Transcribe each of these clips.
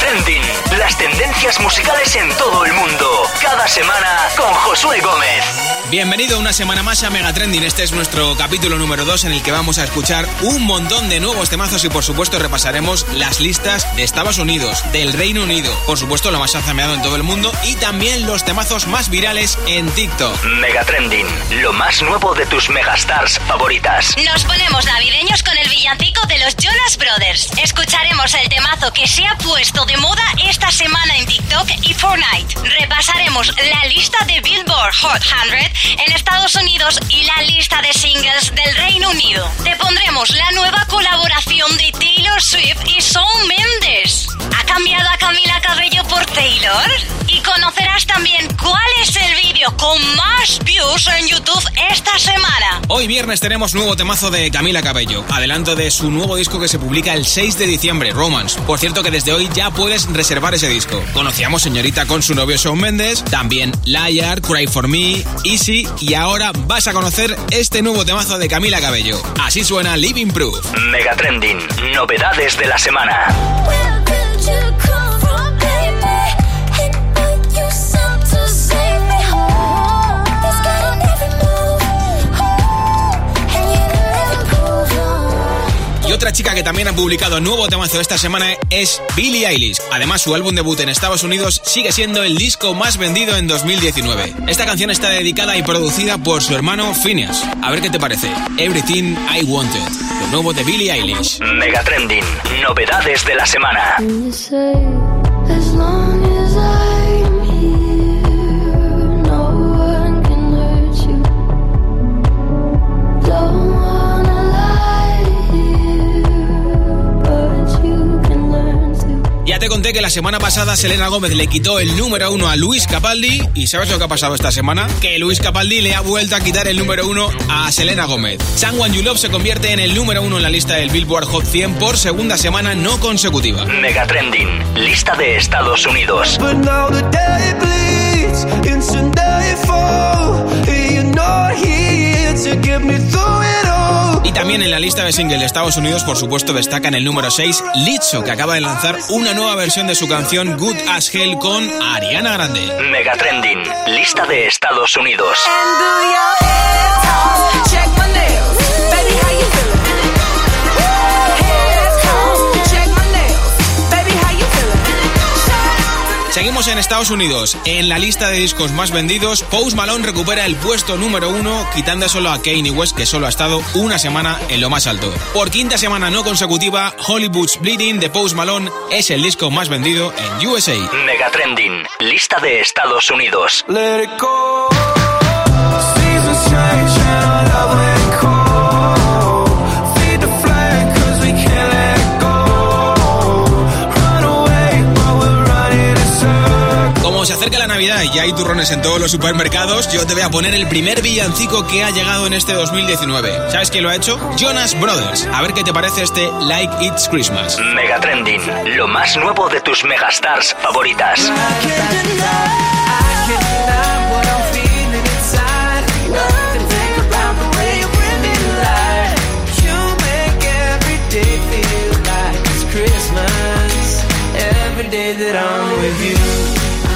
Trending. Las tendencias musicales en todo el mundo. Cada semana Josué Gómez. Bienvenido una semana más a Mega Trending. Este es nuestro capítulo número 2 en el que vamos a escuchar un montón de nuevos temazos y por supuesto repasaremos las listas de Estados Unidos, del Reino Unido, por supuesto lo más azameado en todo el mundo y también los temazos más virales en TikTok. Mega Trending, lo más nuevo de tus megastars favoritas. Nos ponemos navideños con el villancico de los Jonas Brothers. Escucharemos el temazo que se ha puesto de moda esta semana en TikTok y Fortnite. Repasaremos la lista de Billboard Hot 100 en Estados Unidos y la lista de singles del Reino Unido. Te pondremos la nueva colaboración de Taylor Swift y Shawn Mendes. ¿Ha cambiado a Camila Cabello por Taylor? Y conocerás también cuál es el vídeo con más views en YouTube esta semana. Hoy viernes tenemos nuevo temazo de Camila Cabello, adelanto de su nuevo disco que se publica el 6 de diciembre, Romance. Por cierto que desde hoy ya puedes reservar ese disco. Conocíamos Señorita con su novio Shawn Mendes, también Liar, Cry For Me, Easy y ahora vas a conocer este nuevo temazo de Camila Cabello. Así suena Living Proof. Mega Trending, novedades de la semana. Y otra chica que también ha publicado nuevo temazo esta semana es Billie Eilish. Además, su álbum debut en Estados Unidos sigue siendo el disco más vendido en 2019. Esta canción está dedicada y producida por su hermano Phineas. A ver qué te parece. Everything I Wanted, lo nuevo de Billie Eilish. Mega Trending, novedades de la semana. Te conté que la semana pasada Selena Gómez le quitó el número uno a Luis Capaldi y ¿sabes lo que ha pasado esta semana? Que Luis Capaldi le ha vuelto a quitar el número uno a Selena Gómez. Someone You Love se convierte en el número uno en la lista del Billboard Hot 100 por segunda semana no consecutiva. Mega Trending, lista de Estados Unidos. También en la lista de single de Estados Unidos, por supuesto, destaca en el número 6 Lizzo, que acaba de lanzar una nueva versión de su canción Good as Hell con Ariana Grande. Mega Trending, lista de Estados Unidos. Seguimos en Estados Unidos. En la lista de discos más vendidos, Post Malone recupera el puesto número uno, quitando solo a Kanye West, que solo ha estado una semana en lo más alto. Por quinta semana no consecutiva, Hollywood's Bleeding de Post Malone es el disco más vendido en USA. Mega Trending, lista de Estados Unidos. Acerca la Navidad y ya hay turrones en todos los supermercados, yo te voy a poner el primer villancico que ha llegado en este 2019. ¿Sabes quién lo ha hecho? Jonas Brothers. A ver qué te parece este Like It's Christmas. Mega Trending, lo más nuevo de tus megastars favoritas.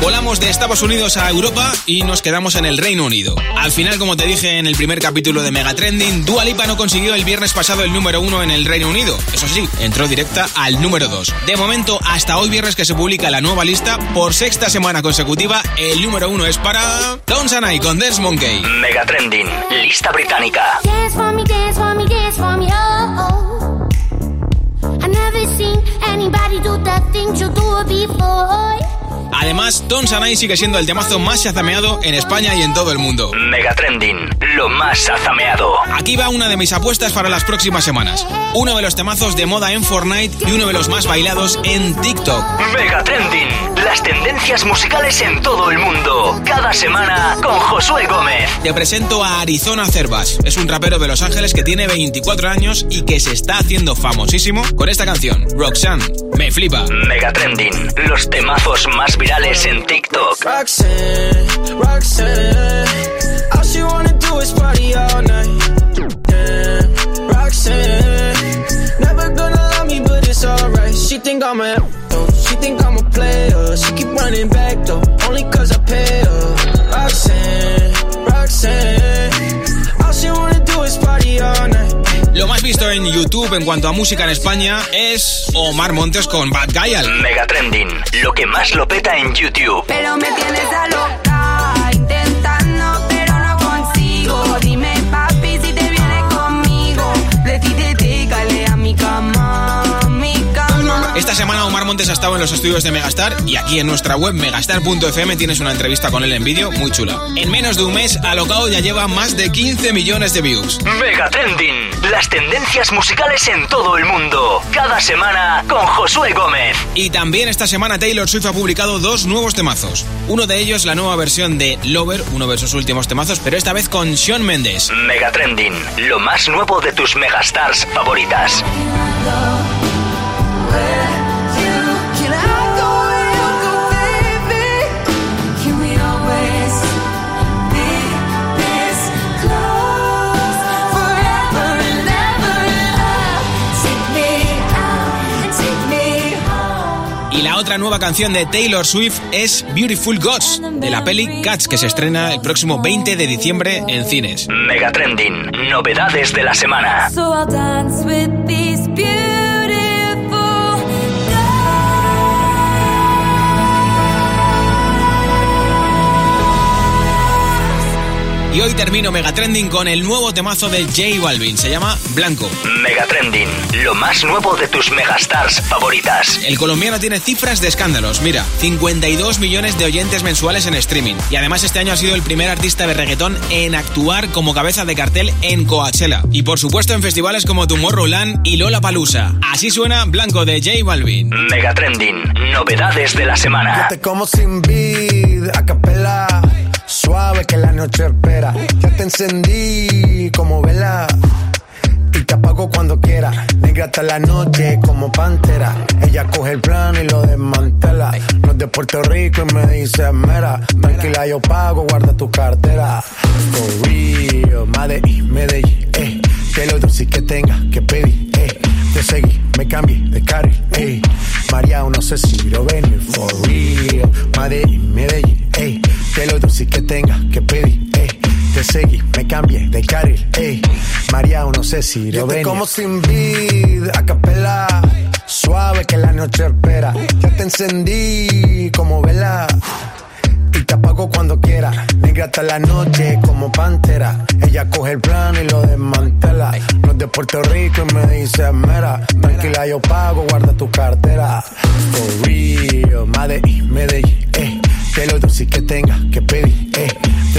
Volamos de Estados Unidos a Europa y nos quedamos en el Reino Unido. Al final, como te dije en el primer capítulo de Mega Trending, Dua Lipa no consiguió el viernes pasado el número uno en el Reino Unido. Eso sí, entró directa al número 2. De momento, hasta hoy viernes que se publica la nueva lista, por sexta semana consecutiva, el número uno es para Don Sanai con Dance Monkey. Mega Trending, lista británica. Dance for me, dance for me, dance for me, oh, oh. I never seen anybody do the things you do before. Además, Don Sanai sigue siendo el temazo más chazameado en España y en todo el mundo. Mega Trending, lo más azameado. Aquí va una de mis apuestas para las próximas semanas. Uno de los temazos de moda en Fortnite y uno de los más bailados en TikTok. Mega Trending, las tendencias musicales en todo el mundo. Cada semana con Josué Gómez. Te presento a Arizona Cervas. Es un rapero de Los Ángeles que tiene 24 años y que se está haciendo famosísimo con esta canción, Roxanne. Me flipa. Mega Trending, los temazos más virales en TikTok. Roxanne, Roxanne, all she wanna do is party all night. Damn, Roxanne, never gonna love me, but it's alright. She think I'm a though. She think I'm a player. She keep running back though. Only cause I pay her. Roxanne, Roxanne. All she wanna do is party all night. Lo más visto en YouTube en cuanto a música en España es Omar Montes con Bad Guy. Mega Trending, lo que más lo peta en YouTube. Pero me tienes a loca, intentando, pero no consigo. Dime, papi, si te vienes conmigo. Decídete, cale a mi cama, mi cama. Esta semana Omar Montes ha estado en los estudios de Megastar y aquí en nuestra web megastar.fm tienes una entrevista con él en vídeo muy chula. En menos de un mes, Alocao ya lleva más de 15 millones de views. Mega Trending, las tendencias musicales en todo el mundo. Cada semana con Josué Gómez. Y también esta semana Taylor Swift ha publicado dos nuevos temazos. Uno de ellos la nueva versión de Lover, uno de sus últimos temazos, pero esta vez con Shawn Mendes. Mega Trending, lo más nuevo de tus megastars favoritas. Otra nueva canción de Taylor Swift es Beautiful Gods, de la peli Cats, que se estrena el próximo 20 de diciembre en cines. Mega Trending, novedades de la semana. So I'll dance with these beautiful Y hoy termino Megatrending con el nuevo temazo de J Balvin, se llama Blanco. Mega Trending, lo más nuevo de tus megastars favoritas. El colombiano tiene cifras de escándalos, mira, 52 millones de oyentes mensuales en streaming. Y además este año ha sido el primer artista de reggaetón en actuar como cabeza de cartel en Coachella. Y por supuesto en festivales como Tomorrowland y Lollapalooza. Así suena Blanco de J Balvin. Mega Trending, novedades de la semana. Te como sin vid, a capela. Suave que la noche espera. Ya te encendí como vela. Y te apago cuando quiera. Negra hasta la noche como pantera. Ella coge el plano y lo desmantela. No es de Puerto Rico y me dice mera. Tranquila, yo pago, guarda tu cartera. For real, Medellín, Medellín, eh. Que lo dulce que tenga que pedir, eh. Te seguí, me cambié de carril, eh. María, no sé si lo venir, for real. Medellín, Medellín, eh. Que lo dulce que tenga cambié de carril, eh. María, no sé si lo venir. como sin vid, a capela. Suave que la noche espera. Ya te encendí como vela. Y te apago cuando quiera. Negra hasta la noche como pantera. Ella coge el plano y lo desmantela. No es de Puerto Rico y me dice mera. Tranquila, yo pago, guarda tu cartera. For real, Medellín, Medellín, eh. Que lo dulce que tenga que pedir,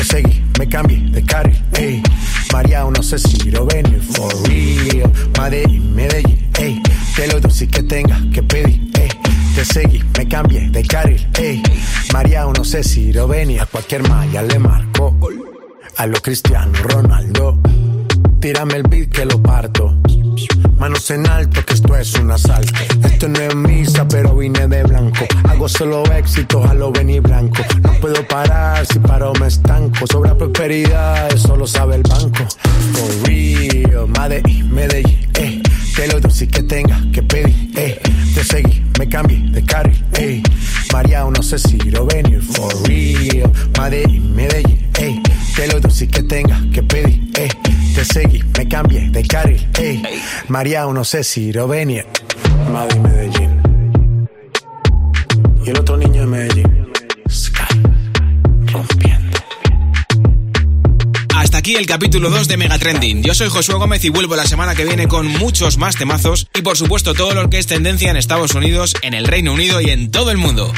Te seguí, me cambié de carril, eh. María, no sé si lo venir. For real, Medellín, Medellín, eh. Que lo dulce que tenga que pedir, eh. Te seguí, me cambié de carril, ey. María, no sé si lo venía. A cualquier malla le marco. A lo Cristiano Ronaldo. Tírame el beat que lo parto. Manos en alto, que esto es un asalto. Esto no es misa, pero vine de blanco. Hago solo éxito, a lo venir blanco. No puedo parar, si paro me estanco. Sobra prosperidad, eso lo sabe el banco. For real, Medellín, Medellín, eh. Que lo dulce que tenga que pedir, eh. Te seguí, me cambié de carril, eh. María, no sé si lo venir, for real. Medellín, Medellín, eh. Que lo dulce que tenga que seguí, me cambié de carril, eh. María, no sé si lo venir. Madrid, Medellín. Y el otro niño de Medellín. Sky. Rompiendo. Hasta aquí el capítulo 2 de Megatrending. Yo soy Josué Gómez y vuelvo la semana que viene con muchos más temazos y por supuesto todo lo que es tendencia en Estados Unidos, en el Reino Unido y en todo el mundo.